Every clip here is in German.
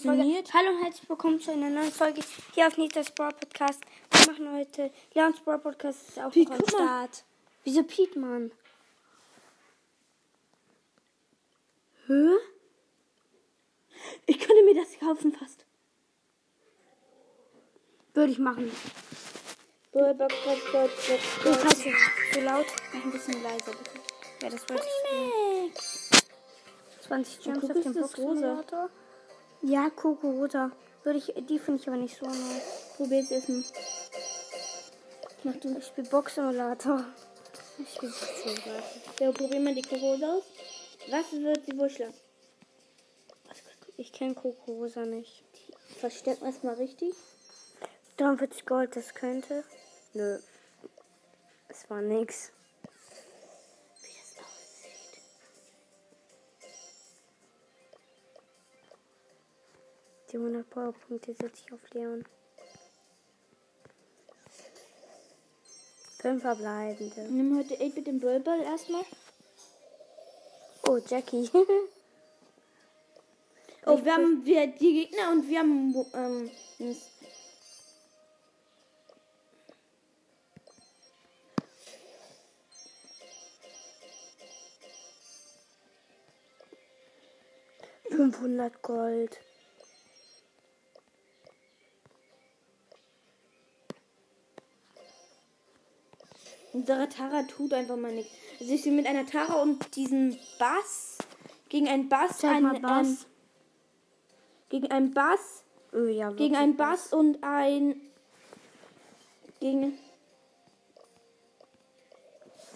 funktioniert. Hallo und herzlich willkommen zu einer neuen Folge hier auf Nitas Brawl Podcast. Wir machen heute Leons Brawl Podcast ist auch Piet, am. Start. Wieso Piet, Mann? Hä? Ich könnte mir das kaufen fast. Würde ich machen. Brawl Podcast, Brawl Podcast, so laut, mach ein bisschen leiser bitte. Ja, das wollte ich spielen. 20 Gems auf dem Boxsimulator. Ja, Coco Rosa. Würde ich, die finde ich aber nicht so nice. Probier's erstmal. Mach du. Ich spiele Boxsimulator. Ich spiele Boxsimulator. Ja, probier mal die Corona aus. Was wird sie wohl? Ich kenne Coco Rosa nicht. Verstecken wir es mal richtig. 43 Gold, das könnte. Nö. Es war nix. Die 100 Powerpunkte setze ich auf Leon. Fünf verbleibende. Nimm heute 8 mit dem Brawl Ball erstmal. Oh, Jackie. Oh, wir haben wir die Gegner und wir haben ähm. Fünfhundert Gold. Unsere Tara tut einfach mal nichts. Also ich bin mit einer Tara und diesem Bass gegen einen Bass, Zeig ein, mal Bass. Ähm, gegen einen Bass, Oh, ja, gegen einen Bass und ein gegen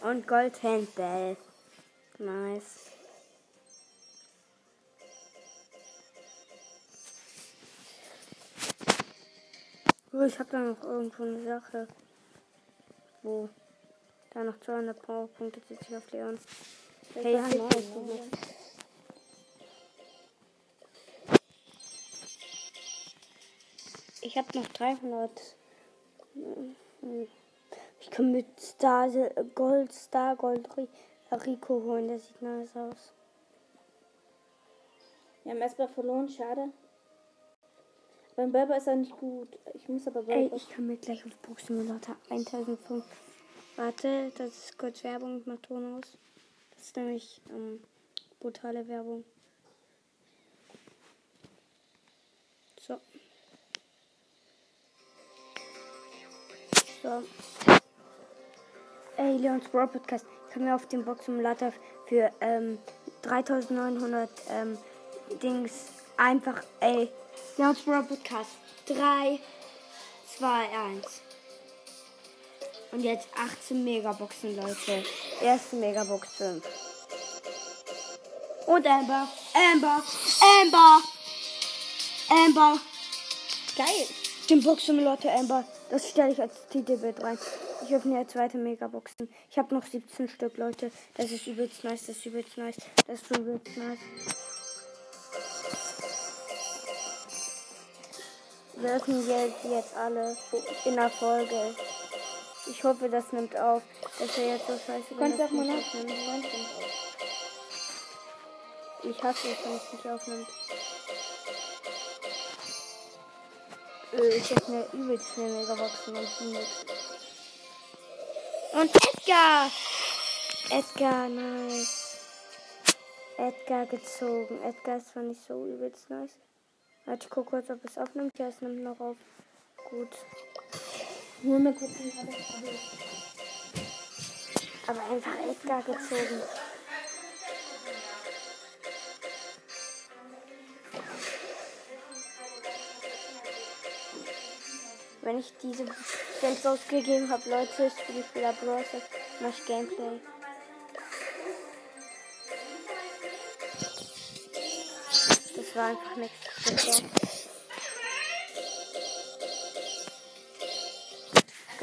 Und Gold Handball. Nice. Oh, ich habe da noch irgendwo eine Sache. Wo? Da noch 200 Powerpunkte sitze ich auf Leon. Hey, ne? Ich habe noch 300. Ich kann mit Star Gold, Star Gold Ri- Rico holen. Das sieht nice aus. Wir haben erstmal verloren, schade. Beim Berber ist er nicht gut. Ich muss aber Ey, Berber. ich kann mir gleich auf Boxsimulator 1005. Warte, das ist kurz Werbung, Ton aus. Das ist nämlich ähm, brutale Werbung. So. So. Ey, Leons Brawl Podcast. Ich kann mir auf dem Boxsimulator für ähm, 3900 ähm, Dings einfach, ey, Leons Brawl Podcast. 3, 2, 1. Und jetzt 18 Megaboxen, Leute. Erste Megabox 5. Und Amber, Amber, Amber, Amber. Geil. Den Boxsimulator Amber, das stelle ich als Titelbild rein. Ich öffne jetzt zweite Megaboxen. Ich habe noch 17 Stück, Leute. Das ist übelst nice, das ist übelst nice, das ist übelst nice. Wir öffnen jetzt, jetzt alle in der Folge. Ich hoffe, das nimmt auf. Das wäre jetzt so scheiße. Du kannst das auch mal nachschauen. Ich hasse es, wenn es nicht aufnimmt. Äh, Ich öffne übelst schnell Megaboxen und die nix. Und Edgar! Edgar, nice. Edgar gezogen. Edgar ist zwar nicht so übelst nice. Warte, ich guck kurz, ob es aufnimmt. Ja, es nimmt noch auf. Gut. Nur mal kurz den Radar. Aber einfach Edgar gezogen. Wenn ich diese Gems ausgegeben habe, Leute, spiele ich wieder Bros. Mach Gameplay. Das war einfach nichts.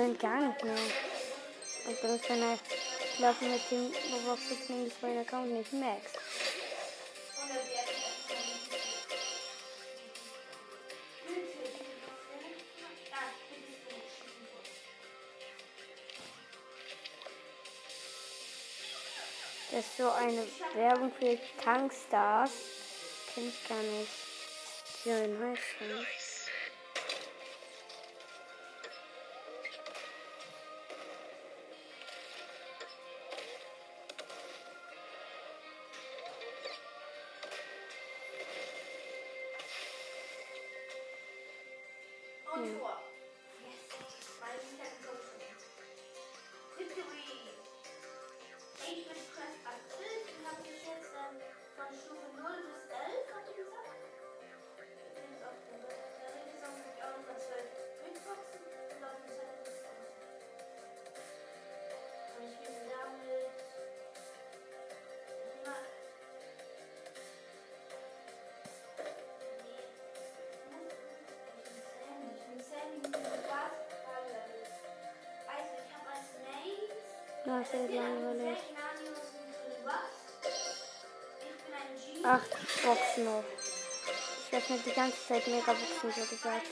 Gönnt gar nicht mehr. Und benutzt meine ich laufe mit dem Roblox nämlich mein Account nicht Max. Das ist so eine Werbung für Tankstars. Kenn ich gar nicht. Nice. Mann. Acht Boxen noch. Ich werde mir die ganze Zeit Megaboxen so gesagt.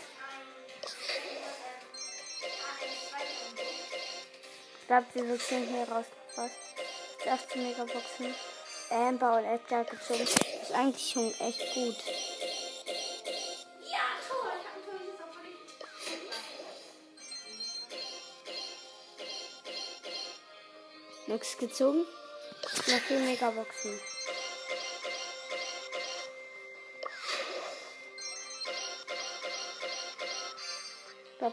Ich glaube, wir sind hier rausgefasst. Die 18 Megaboxen. Amber und Edgar gezogen. Ist eigentlich schon echt gut. Nix gezogen. Noch vier Megaboxen.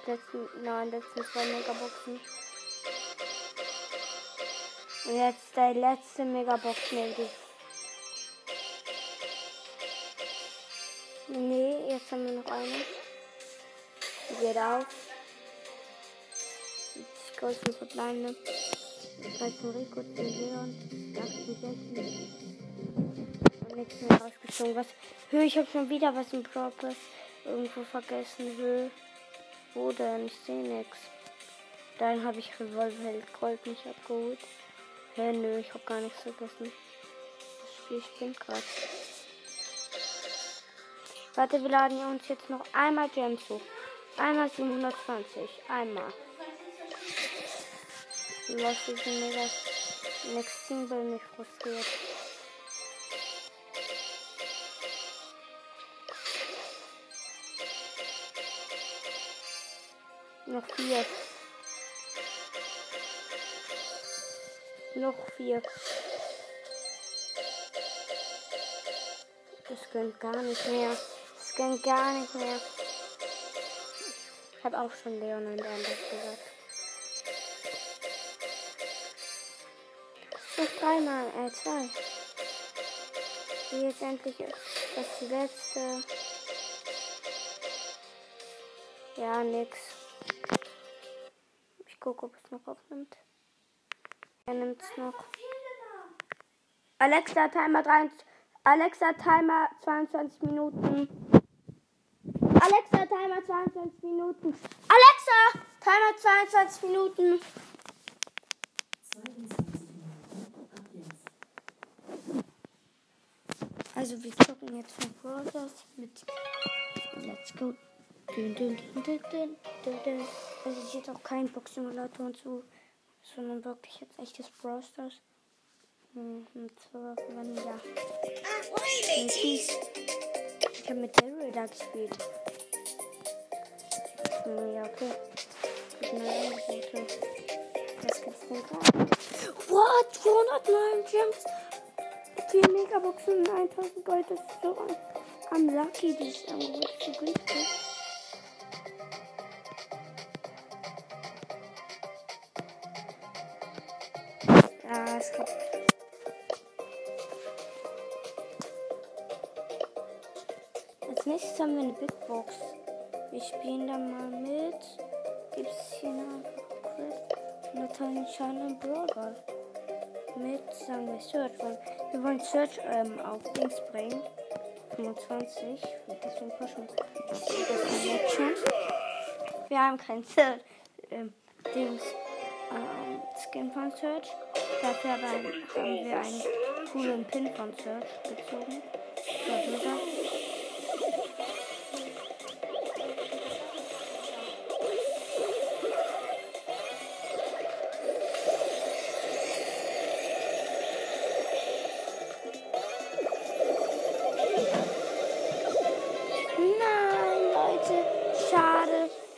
Glaube, letzten, nein, letzten zwei Megaboxen. Und jetzt der letzte Megabox nämlich. Nee, jetzt haben wir noch eine. Die geht auf. 70 Golden Verbleibende. 13 Rico, 10 Leon, 18 Jackie. Und nichts mehr rausgezogen. Was? Hö, ich habe schon wieder was im Propers irgendwo vergessen. Hö. Wo denn? Ich sehe nichts. Dann habe ich Revolverheld Gold nicht abgeholt. Hä, nö, ich habe gar nichts vergessen. Das Spiel spinnt gerade. Warte, wir laden uns jetzt noch einmal Gems hoch. Einmal 720. Einmal. Wir sind mega. Next Single mich frustriert. Noch vier. Noch vier. Das gönnt gar nicht mehr. Das gönnt gar nicht mehr. Ich habe auch schon Leon und Amber gesagt. Noch dreimal, äh, zwei. Und jetzt endlich das letzte. Ja, nix. Ich gucke, ob es noch aufnimmt. Er nimmt es noch. Alexa, Timer 3. Alexa, Timer 22 Minuten. Alexa, Timer 22 Minuten. Alexa, Timer 22 Minuten. 22 Minuten ab jetzt. Also wir zocken jetzt von Brothers mit Let's Go. Also ich jetzt auch kein Box-Simulator und so, sondern wirklich jetzt echtes Brawl Stars. Hm, und zwar, wenn ja. Ich habe mit Daryl da gespielt. Ja, okay. Gut, eine Angebote. Was gibt's denn da? What? 209 Gems? 4 Megaboxen und 1000 Gold. Das ist so am Lucky. Das Angebot so günstig. Ja, es gibt. Als nächstes haben wir eine Big Box. Wir spielen da mal mit. Gibt es hier noch Chris? Nathan Chan und Brother. Mit, sagen wir, Search. Wir wollen Search ähm, auf Dings bringen. 25. Deswegen pushen ich sehe das jetzt schon. Wir haben kein Search. Ähm, Dings. Ähm, Skin von Search. Dafür haben wir einen coolen Pin von Search gezogen. Darüber.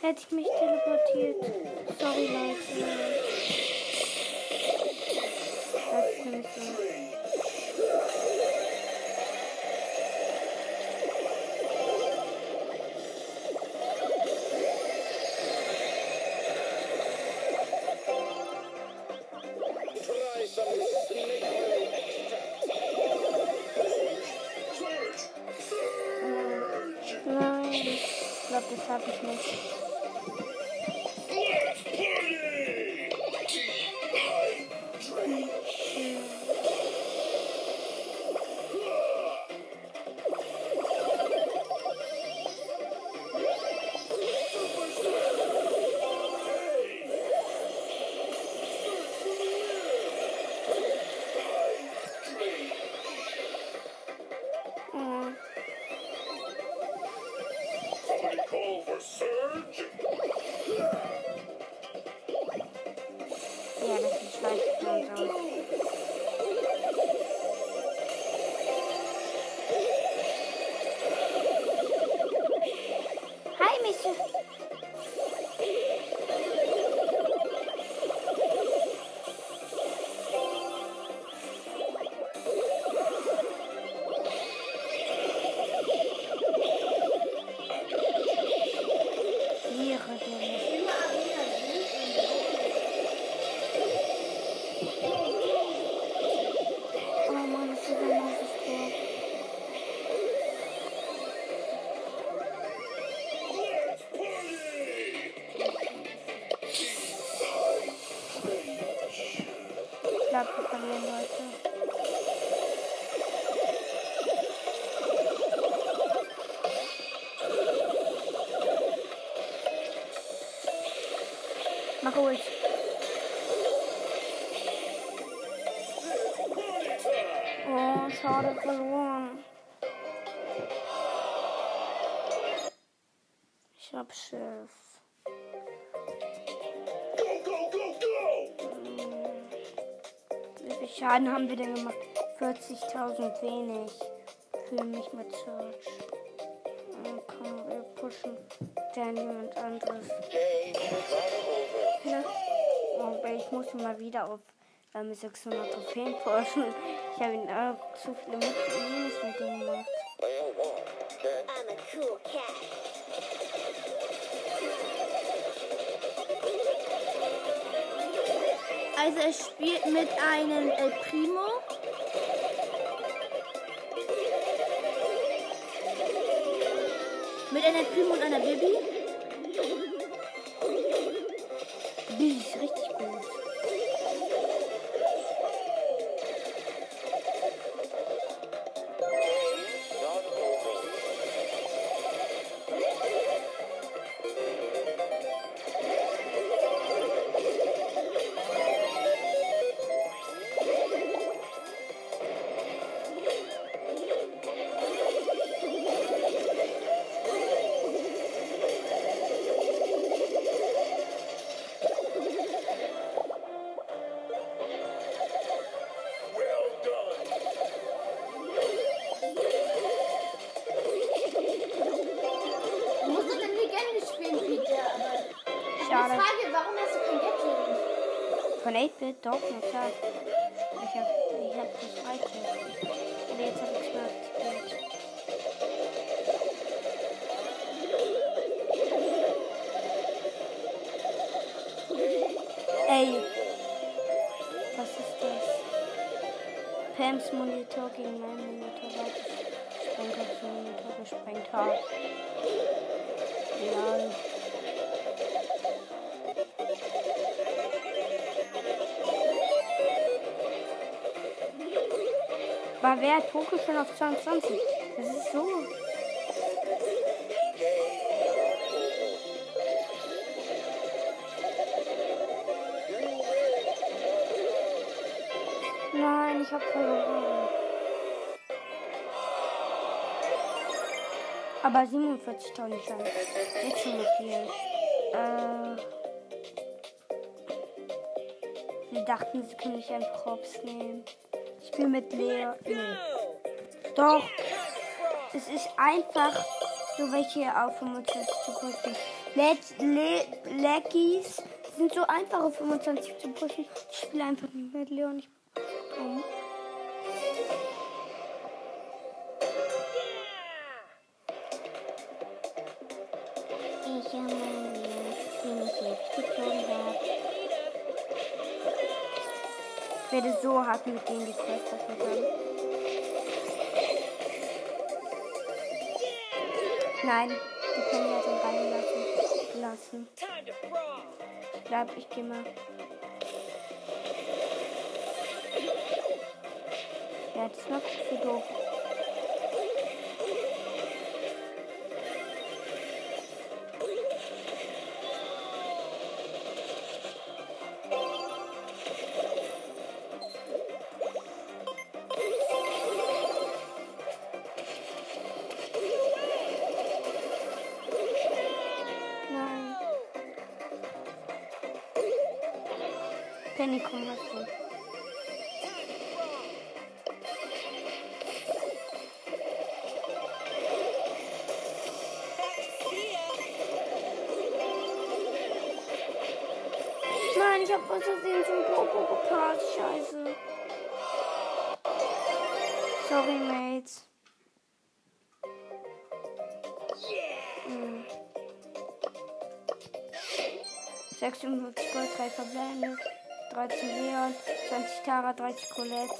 Hätte ich mich teleportiert. Sorry, Leute. Das ist nämlich so. so Ruhig. Oh, schade, verloren. Ich hab Schiff. Wie viel Schaden haben wir denn gemacht? 40.000 wenig. Für mich mit Search. Dann können wir pushen. Danny und anderes. Ja. Aber ich muss mal wieder auf ähm, 600 Trophäen pushen. Ich habe ihn auch zu viele mit Minus mit ihm gemacht. I'm a cool cat. Also er spielt mit einem El Primo. Mit einer El Primo und einer Bibi. Doch, na klar. Ich hab, ich hab das Freiklick. Aber jetzt hab ich's mal aktiviert. Ey. Was ist das? Pams Monitor gegen meinen Monitor. Warte, den Monitor gesprengt habe. Lol. War wer hat Poké schon auf 22? Das ist so. Nein, ich hab verloren. Aber 47.000 schon. Jetzt schon viel. Äh. Sie dachten, sie können mich einfach hops nehmen. Ich spiele mit Leo. Nee. Doch. Es ist einfach so welche auf 25 zu gucken. Let's Le Leggies sind so einfache 25 zu pushen. Ich spiele einfach nicht mit Leon. Ich um. Werde so hart mit denen die Quest verfolgen. Nein, die können wir jetzt reinlassen. Lassen. Glaube, ich gehe mal. Ja, das ist noch zu doof. Penny, komm, hast du. See ya. Nein, ich hab aus Versehen zum Popo gepasst. Scheiße. Sorry, Mates. Hm. 56 Gold, 3 Verbände, 13 Leon, 20 Tara, 30 Colette.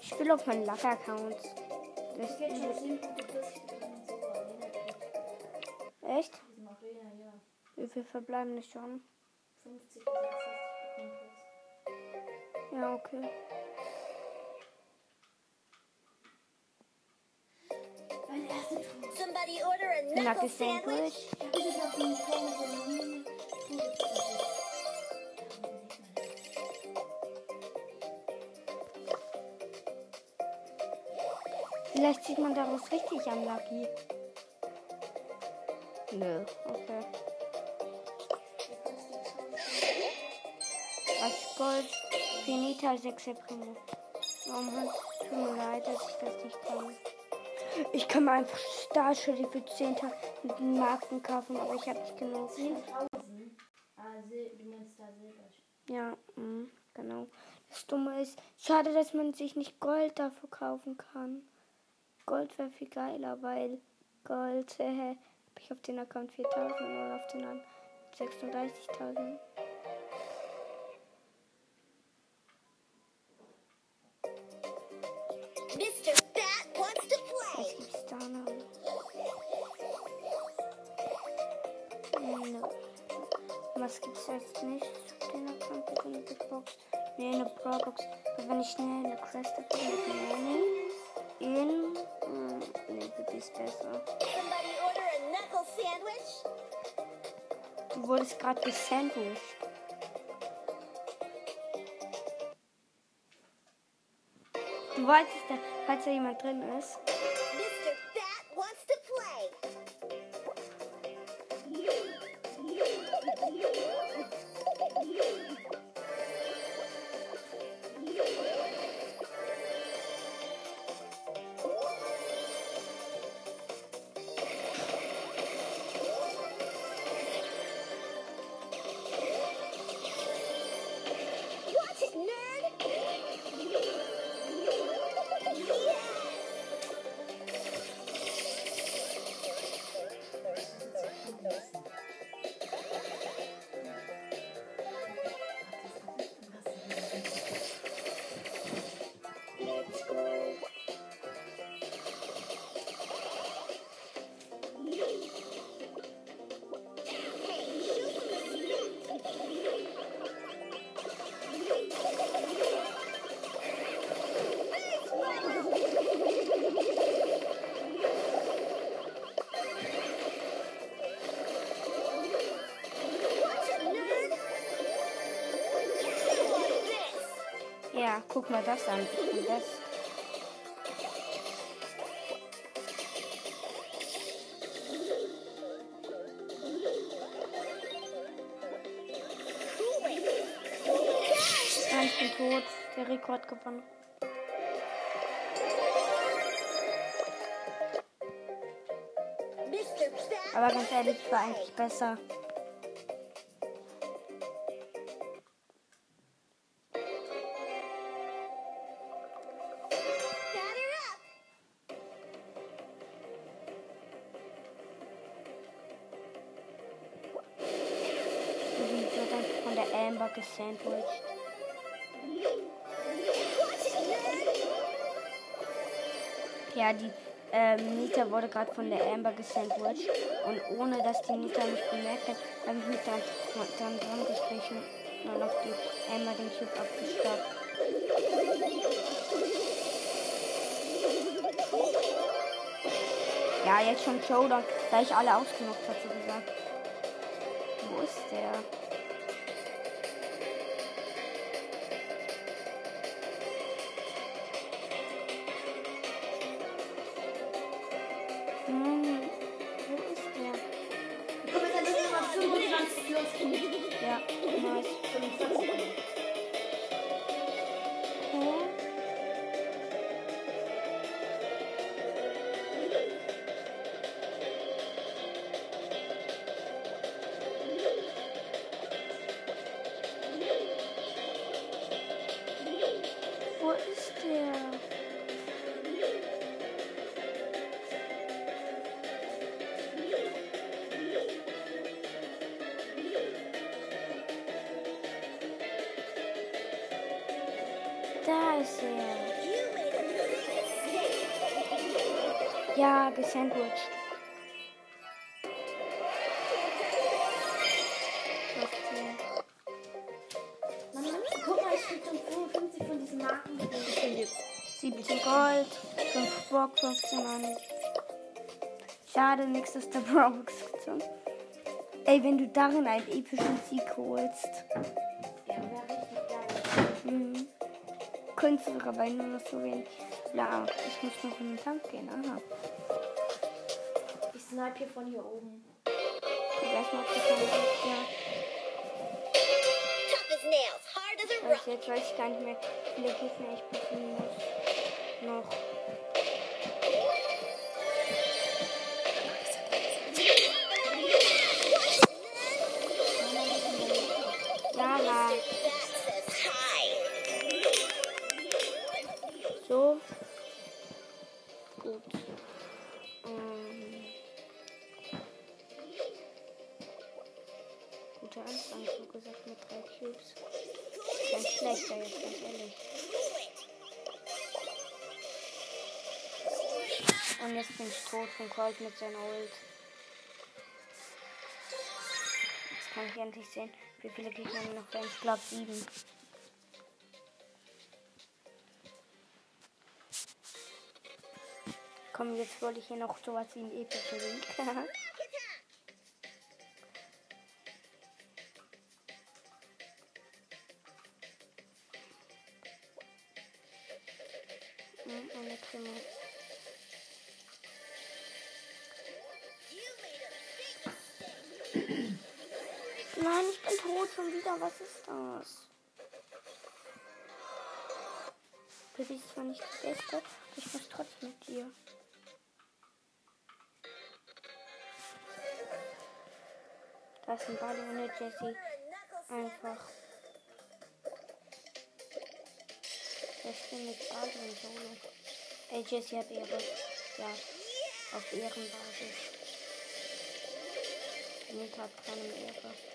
Ich spiele auf meinen Luck-Account. Echt? Ja. Wie viel verbleiben nicht schon? 50 bis 60 bekommen plus. Ja, okay. Somebody order a knuckle sandwich. Vielleicht sieht man daraus richtig am Lucky. Nö, okay. 30 Gold, Finita, 6 Primo. Mann, tut mir leid, dass ich das nicht kann. Ich kann mir einfach Starschilde für 10.000 Marken kaufen, aber ich habe nicht genug. 10.000. Ah, du meinst da Silber. Ja, mm, genau. Das Dumme ist, schade, dass man sich nicht Gold dafür kaufen kann. Gold wäre viel geiler, weil Gold, äh, habe ich auf den Account 4000 oder auf den anderen 36.000. Mr. Fat wants to Was gibt's? Nö. Was gibt's jetzt nicht auf den Account mit einer Big Box? Nee, eine Pro Box. Aber wenn ich schnell eine Quest habe mit Nanny in. Hm, nee, Bibi ist besser. Somebody order a knuckle sandwich. Du wurdest gerade gesandwiched. Du weißt es, da- falls da jemand drin ist. Guck mal das an. Bin das. Nein, ich bin tot. Der Rekord gewonnen. Aber ganz ehrlich, ich war eigentlich besser. Ja, die ähm, Nita wurde gerade von der Amber gesandwiched. Und ohne dass die Nita mich bemerkt hat, habe ich mich dann, dann dran gestrichen und noch die Amber den Chip abgestoppt. Ja, jetzt schon Showdown, da ich alle ausgenockt hat, so gesagt. Wo ist der? Da ist er. Ja, gesandwiched. Mama, guck mal, ich krieg schon 55 von diesen Marken. Ich bin jetzt 17 Gold, 5 Bock, 15 Mann. Schade, nichts ist der Bronx gezogen. Ey, wenn du darin einen epischen Sieg holst. Könntest du aber nur noch so wenig. Ja, ich muss noch in den Tank gehen. Aha. Ich snipe hier von hier oben. Guck erstmal, ob das ist. Ja. Tough as nails, hard as a Weil rock. ich jetzt weiß ich gar nicht mehr, wie viele Gegner ich besiegen muss. Noch. Jetzt bin ich tot von Colt mit seiner Ult. Jetzt kann ich endlich sehen, wie viele Gegner noch werden. Ich glaube sieben. Komm, jetzt wollte ich hier noch sowas wie einen epischen Link. Nein, ich bin tot schon wieder. Was ist das? Baby ist zwar nicht die Beste, aber ich muss trotzdem mit dir. Da ist ein Ball ohne Jessie. Einfach. Der spielt mit Ball und Solo. Ey, Jessie hat ihre. Ja, auf Ehrenbasis. Nita hat keine Ehre.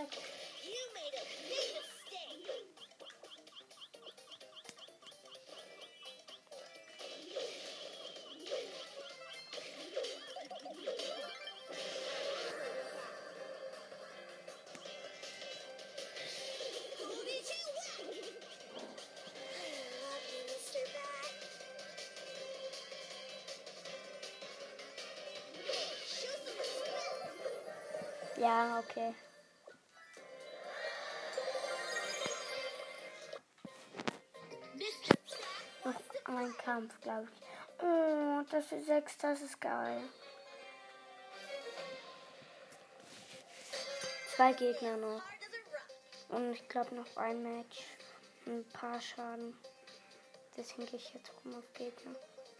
You made a big mistake. Ja, okay. Noch ein Kampf, glaube ich. Oh, das ist sechs, das ist geil. Zwei Gegner noch. Und ich glaube noch ein Match. Ein paar Schaden. Deswegen gehe ich jetzt rum auf Gegner.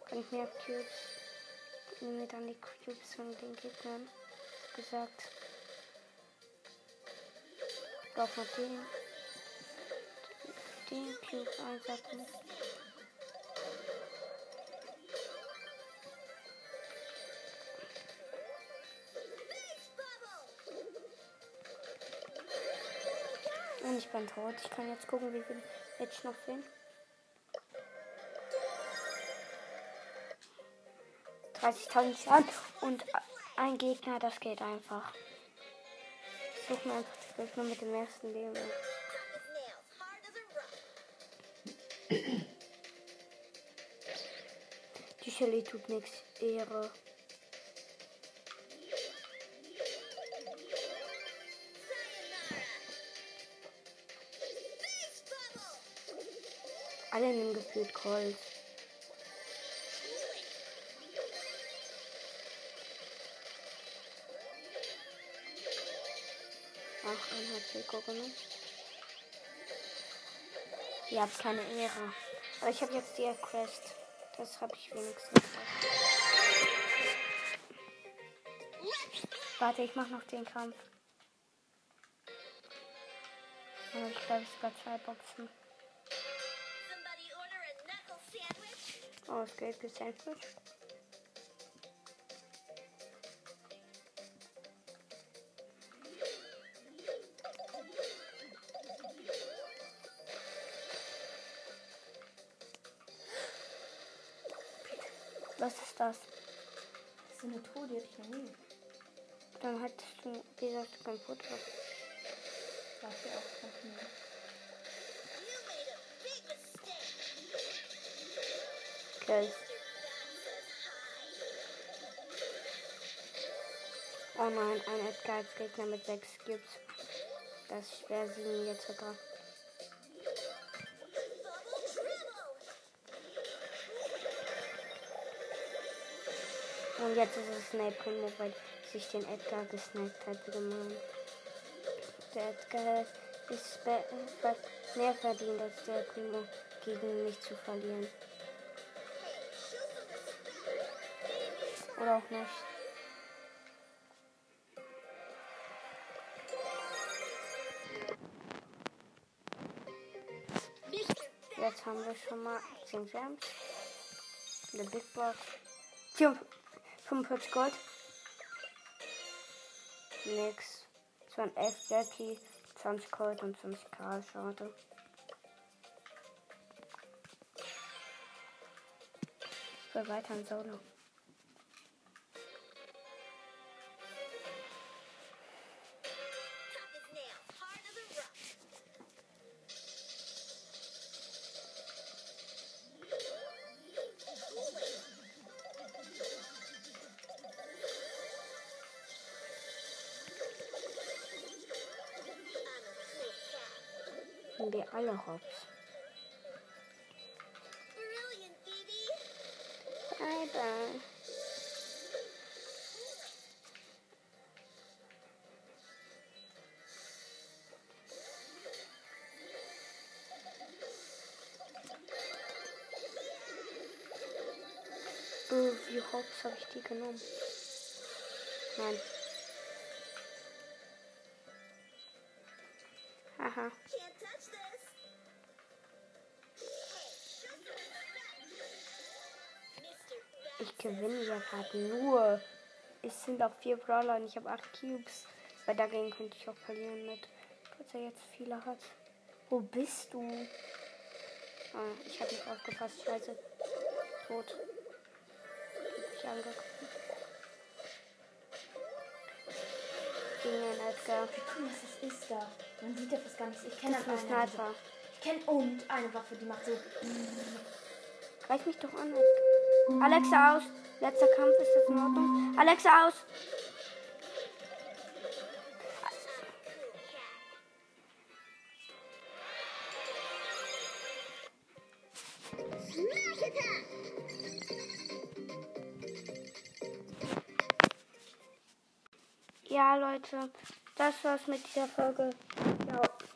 Kann ich mehr auf Cubes. Nehme mir dann die Cubes von den Gegnern. Gesagt. Lauf mal den. Den Cube einsacken. Ich bin tot. Ich kann jetzt gucken, wie viel Match noch fehlen. 30.000 Schaden und ein Gegner, das geht einfach. Ich suche mir einfach die Gegner mit dem ersten Leben. Die Shelly tut nichts. Ehre. Alle nehmen gefühlt Colt. Ach, ein hat Rico genommen. Ihr habt keine Ehre. Aber ich habe jetzt die Quest. Das habe ich wenigstens. Warte, ich mache noch den Kampf. Ich glaube, es sogar zwei Boxen. Oh, es geht gesandwich. Was ist das? Das ist eine Truhe, die hatte ich noch nie. Dann du dieser kein Foto. Darf ich auch noch Hi. Oh nein, ein Edgar als Gegner mit 6 Cubes. Das ist schwer, siegen jetzt sogar. Und jetzt ist es Snape Primo, weil sich den Edgar gesnackt hat, gemein. Der Edgar ist mehr verdient als der Primo, gegen mich zu verlieren. Oder auch nicht. Jetzt haben wir schon mal 10 Gems. Eine Big Box. 4 45 Gold. Nix. Es waren 11 Jackie, 20 Gold und 20k. Schade. Ich will weiter in Solo. Alle Hops. Bye bye. Oh, wie Hops habe ich die genommen? Nein. Haha. Gewinne ja gerade nur. Es sind auch vier Brawler und ich habe acht Cubes. Weil dagegen könnte ich auch verlieren mit, dass er jetzt viele hat. Wo bist du? Ah, ich habe nicht aufgepasst. Scheiße. Tot. Hab ich angegriffen. Gegen den Edgar. Was das ist da. Man sieht ja fast gar nichts. Ich kenne Das. Sniper. Ich kenne und eine Waffe, die macht so. Greif mich doch an, Edgar. Alexa aus. Letzter Kampf, ist das in Ordnung? Alexa aus. Ja, Leute, das war's mit dieser Folge.